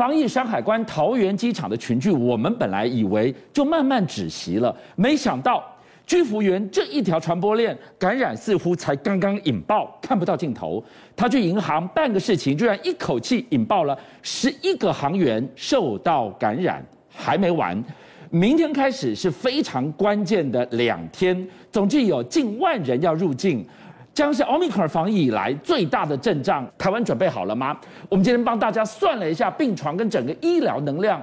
防疫山海关桃园机场的群聚，我们本来以为就慢慢止息了，没想到居服员这一条传播链感染似乎才刚刚引爆，看不到尽头。他去银行办个事情，居然一口气引爆了十一个行员受到感染，还没完。明天开始是非常关键的两天，总计有近万人要入境。将是奥密克戎防疫以来最大的阵仗，台湾准备好了吗？我们今天帮大家算了一下病床跟整个医疗能量，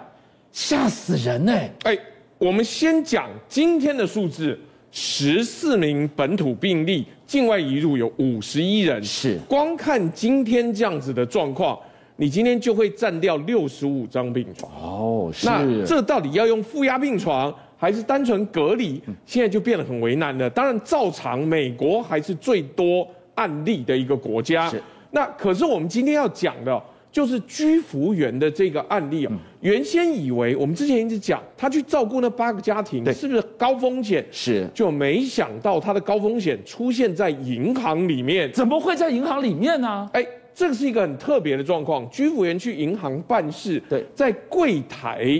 吓死人呢、欸！哎，我们先讲今天的数字：十四名本土病例，境外移入有五十一人。是，光看今天这样子的状况，你今天就会占掉六十五张病床。哦，是。那这到底要用负压病床？还是单纯隔离，现在就变得很为难了。当然，照常美国还是最多案例的一个国家。是。那可是我们今天要讲的，就是居服员的这个案例啊。原先以为我们之前一直讲，他去照顾那八个家庭，是不是高风险？是。就没想到他的高风险出现在银行里面。怎么会在银行里面呢？哎，这个是一个很特别的状况。居服员去银行办事，对，在柜台。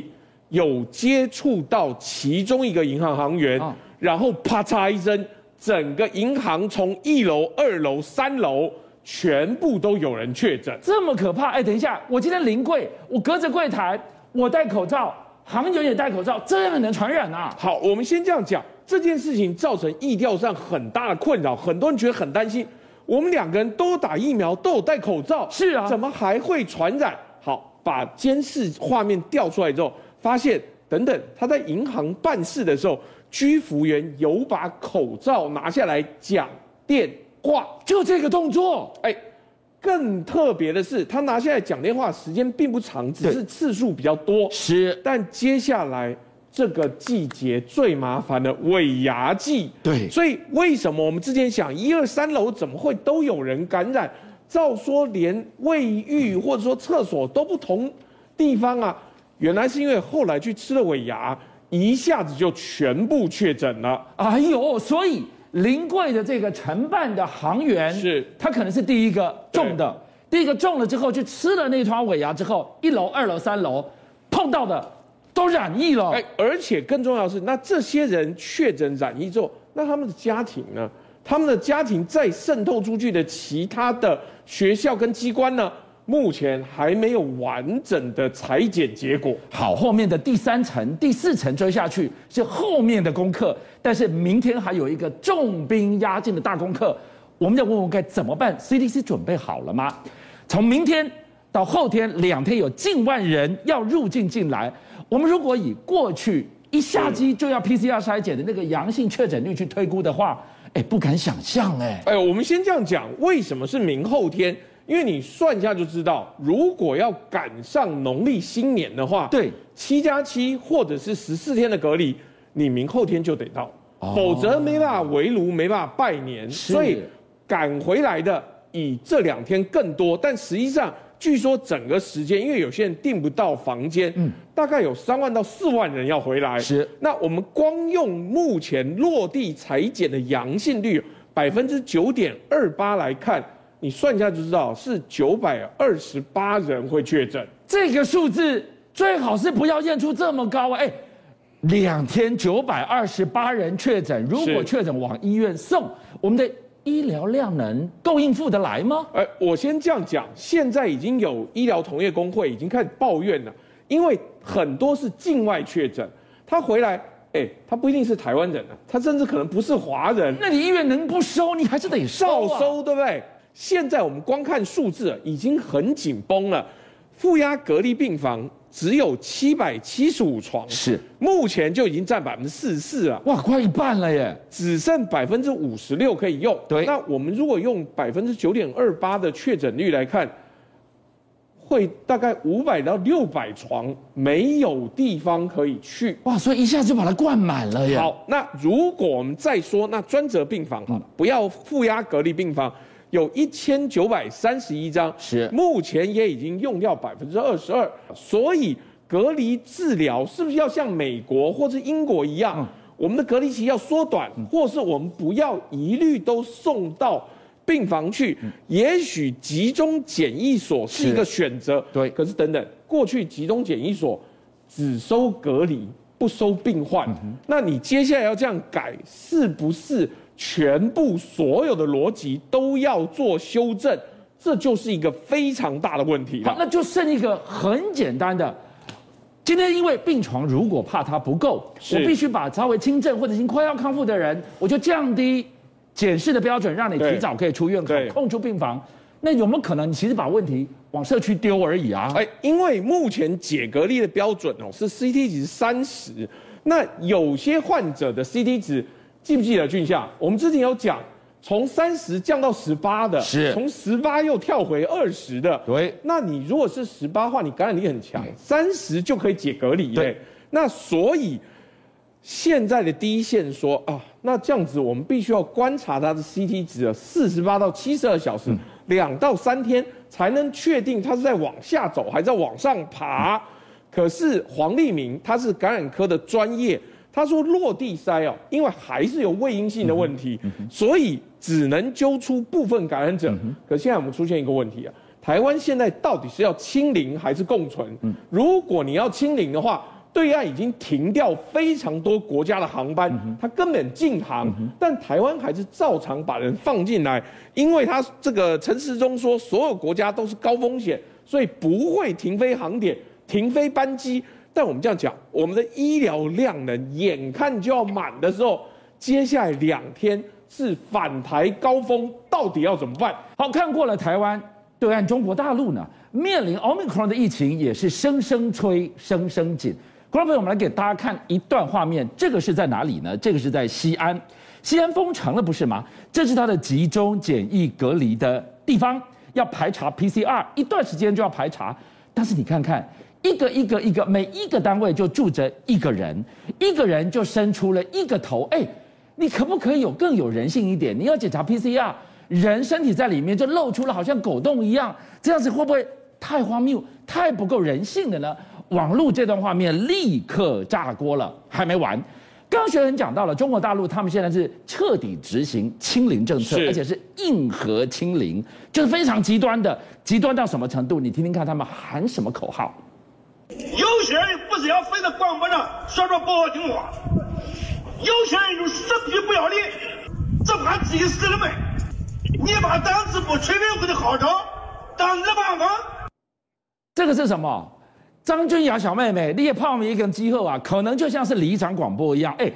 有接触到其中一个银行行员，然后啪嚓一声，整个银行从一楼、二楼、三楼全部都有人确诊，这么可怕！哎，等一下，我今天临柜，我隔着柜台，我戴口罩，行员也戴口罩，这样也能传染啊？好，我们先这样讲，这件事情造成意调上很大的困扰，很多人觉得很担心。我们两个人都打疫苗，都有戴口罩，是啊，怎么还会传染？好，把监视画面调出来之后。发现等等，他在银行办事的时候，居服员有把口罩拿下来讲电话，就这个动作。哎，更特别的是，他拿下来讲电话时间并不长，只是次数比较多。是，但接下来这个季节最麻烦的尾牙季。对，所以为什么我们之前想一二三楼怎么会都有人感染？照说连卫浴或者说厕所都不同地方啊。原来是因为后来去吃了尾牙，一下子就全部确诊了。哎呦，所以临柜的这个承办的航员是，他可能是第一个中的，第一个中了之后去吃了那团尾牙之后，一楼、二楼、三楼碰到的都染疫了。哎，而且更重要的是，那这些人确诊染疫之后，那他们的家庭呢？他们的家庭再渗透出去的其他的学校跟机关呢？目前还没有完整的裁剪结果。好，后面的第三层、第四层追下去是后面的功课，但是明天还有一个重兵压境的大功课，我们要问问该怎么办？CDC 准备好了吗？从明天到后天两天有近万人要入境进来，我们如果以过去一下机就要 PCR 筛检的那个阳性确诊率去推估的话，哎，不敢想象哎。哎，我们先这样讲，为什么是明后天？因为你算一下就知道，如果要赶上农历新年的话，对，七加七或者是十四天的隔离，你明后天就得到，否则没办法围炉，没办法拜年，所以赶回来的以这两天更多。但实际上，据说整个时间，因为有些人订不到房间，嗯，大概有三万到四万人要回来。是，那我们光用目前落地采检的阳性率百分之九点二八来看。你算一下就知道，是九百二十八人会确诊。这个数字最好是不要验出这么高啊！哎，两天九百二十八人确诊，如果确诊往医院送，我们的医疗量能够应付得来吗？哎，我先这样讲，现在已经有医疗同业工会已经开始抱怨了，因为很多是境外确诊，他回来，哎，他不一定是台湾人啊，他甚至可能不是华人。那你医院能不收？你还是得收啊，照收，对不对？现在我们光看数字已经很紧绷了，负压隔离病房只有七百七十五床，是目前就已经占百分之四十四了，哇，快一半了耶，只剩百分之五十六可以用。对，那我们如果用百分之九点二八的确诊率来看，会大概五百到六百床没有地方可以去，哇，所以一下子就把它灌满了耶。好，那如果我们再说那专责病房，好了，不要负压隔离病房。有一千九百三十一张，是。目前也已经用掉百分之二十二，所以隔离治疗是不是要像美国或者英国一样，嗯、我们的隔离期要缩短，或是我们不要一律都送到病房去，也许集中检疫所是一个选择。对，可是等等，过去集中检疫所只收隔离，不收病患，那你接下来要这样改，是不是全部所有的逻辑都要做修正？这就是一个非常大的问题。好，那就剩一个很简单的。今天因为病床如果怕它不够，我必须把稍微轻症或者已经快要康复的人，我就降低检视的标准，让你提早可以出院，空出病房。那有没有可能，你其实把问题往社区丢而已啊？哎，因为目前解隔离的标准哦是 CT 值三十，那有些患者的 CT 值记不记得俊夏？我们之前有讲。从三十降到十八的，是从十八又跳回二十的，对。那你如果是十八的话，你感染力很强，三十就可以解隔离，对。那所以现在的第一线说啊，那这样子我们必须要观察他的 CT 值，四十八到七十二小时，两、嗯、到三天才能确定他是在往下走还是在往上爬。可是黄立明他是感染科的专业。他说落地筛哦，因为还是有未阴性的问题，所以只能揪出部分感染者。可现在我们出现一个问题啊，台湾现在到底是要清零还是共存？如果你要清零的话，对岸已经停掉非常多国家的航班，他根本禁航，但台湾还是照常把人放进来，因为他这个陈时中说所有国家都是高风险，所以不会停飞航点、停飞班机。但我们这样讲，我们的医疗量能眼看就要满的时候，接下来两天是返台高峰，到底要怎么办？好，看过了台湾，对岸中国大陆呢，面临 Omicron 的疫情也是声声催，声声紧。观众朋友，我们来给大家看一段画面，这个是在哪里呢？这个是在西安，西安封城了，不是吗？这是它的集中检疫隔离的地方，要排查 PCR，一段时间就要排查，但是你看看。一个一个一个，每一个单位就住着一个人，一个人就伸出了一个头。哎，你可不可以有更有人性一点？你要检查 PCR，人身体在里面就露出了好像狗洞一样，这样子会不会太荒谬、太不够人性的呢？网络这段画面立刻炸锅了，还没完。刚刚学人讲到了中国大陆，他们现在是彻底执行清零政策，而且是硬核清零，就是非常极端的，极端到什么程度？你听听看他们喊什么口号。有些人不是要飞在广播上说说不好听话，有些人就死皮不要脸，只怕自己死了没。你把党支部崔文辉的号召当你的办法？这个是什么？张君雅小妹妹，你也泡米一根鸡后啊？可能就像是离场广播一样，哎，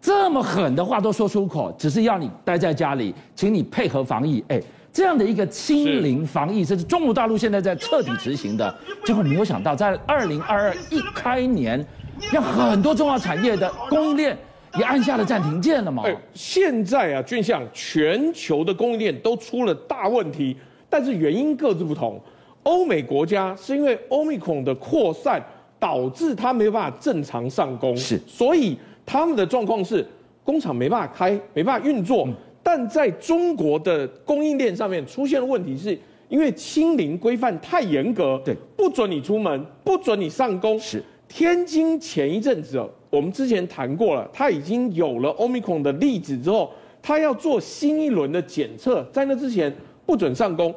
这么狠的话都说出口，只是要你待在家里，请你配合防疫，哎。这样的一个清零防疫，这是中国大陆现在在彻底执行的。结果没有想到，在二零二二一开年，让很多重要产业的供应链也按下了暂停键了嘛。现在啊，俊相，全球的供应链都出了大问题，但是原因各自不同。欧美国家是因为 Omicron 的扩散导致它没有办法正常上工，是，所以他们的状况是工厂没办法开，没办法运作。嗯但在中国的供应链上面出现的问题，是因为清零规范太严格，对，不准你出门，不准你上工。是。天津前一阵子，我们之前谈过了，它已经有了 Omicron 的例子之后，它要做新一轮的检测，在那之前不准上工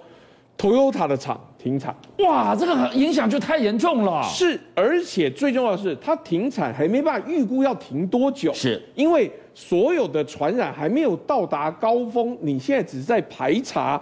，Toyota 的厂停产。哇，这个影响就太严重了。是，而且最重要的是，它停产还没办法预估要停多久，是因为。所有的传染还没有到达高峰，你现在只是在排查，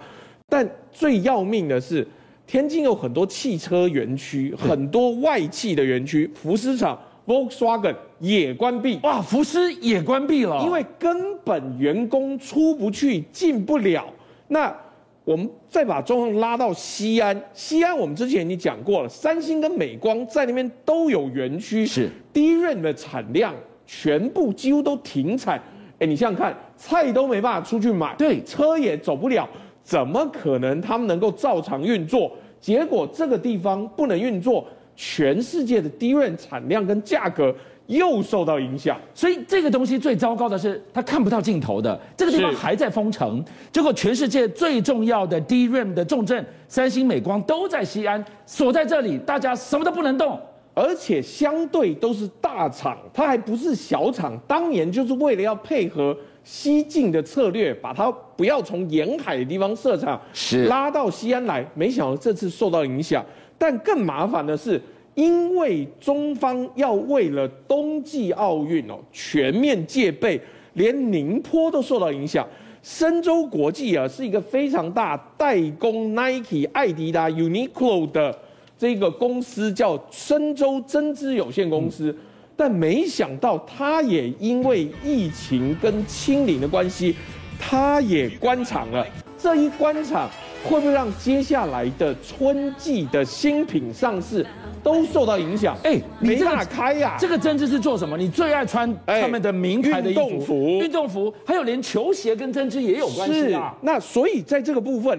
但最要命的是，天津有很多汽车园区，很多外企的园区，福斯厂 Volkswagen 也关闭。哇，福斯也关闭了，因为根本员工出不去，进不了。那我们再把状况拉到西安，西安我们之前已经讲过了，三星跟美光在那边都有园区，是 DRAM 的产量。全部几乎都停产，哎，你想想看，菜都没办法出去买，对，车也走不了，怎么可能他们能够照常运作？结果这个地方不能运作，全世界的 DRAM 产量跟价格又受到影响。所以这个东西最糟糕的是，它看不到尽头的，这个地方还在封城。结果全世界最重要的 DRAM 的重镇，三星、美光都在西安，锁在这里，大家什么都不能动。而且相对都是大厂，它还不是小厂。当年就是为了要配合西进的策略，把它不要从沿海的地方设厂，是拉到西安来。没想到这次受到影响，但更麻烦的是，因为中方要为了冬季奥运哦全面戒备，连宁波都受到影响。深州国际啊是一个非常大代工 Nike、艾迪达、Uniqlo 的。这个公司叫深州针织有限公司，但没想到他也因为疫情跟清零的关系，他也关厂了。这一关厂会不会让接下来的春季的新品上市都受到影响？哎，没打开呀！这个针织是做什么？你最爱穿他们的名牌的运动服，运动服，还有连球鞋跟针织也有关系啊。那所以在这个部分。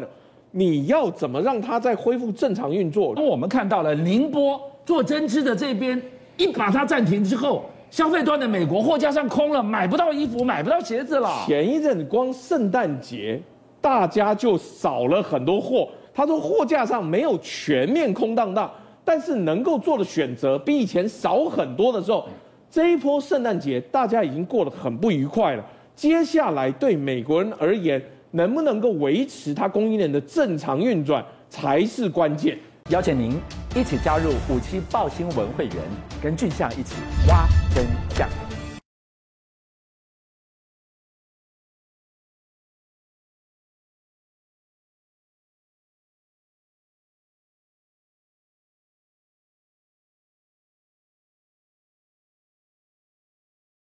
你要怎么让它再恢复正常运作？那我们看到了宁波做针织的这边，一把它暂停之后，消费端的美国货架上空了，买不到衣服，买不到鞋子了。前一阵光圣诞节，大家就少了很多货。他说货架上没有全面空荡荡，但是能够做的选择比以前少很多的时候，这一波圣诞节大家已经过得很不愉快了。接下来对美国人而言，能不能够维持它供应链的正常运转才是关键。邀请您一起加入五七报新闻会员，跟俊相一起挖真相。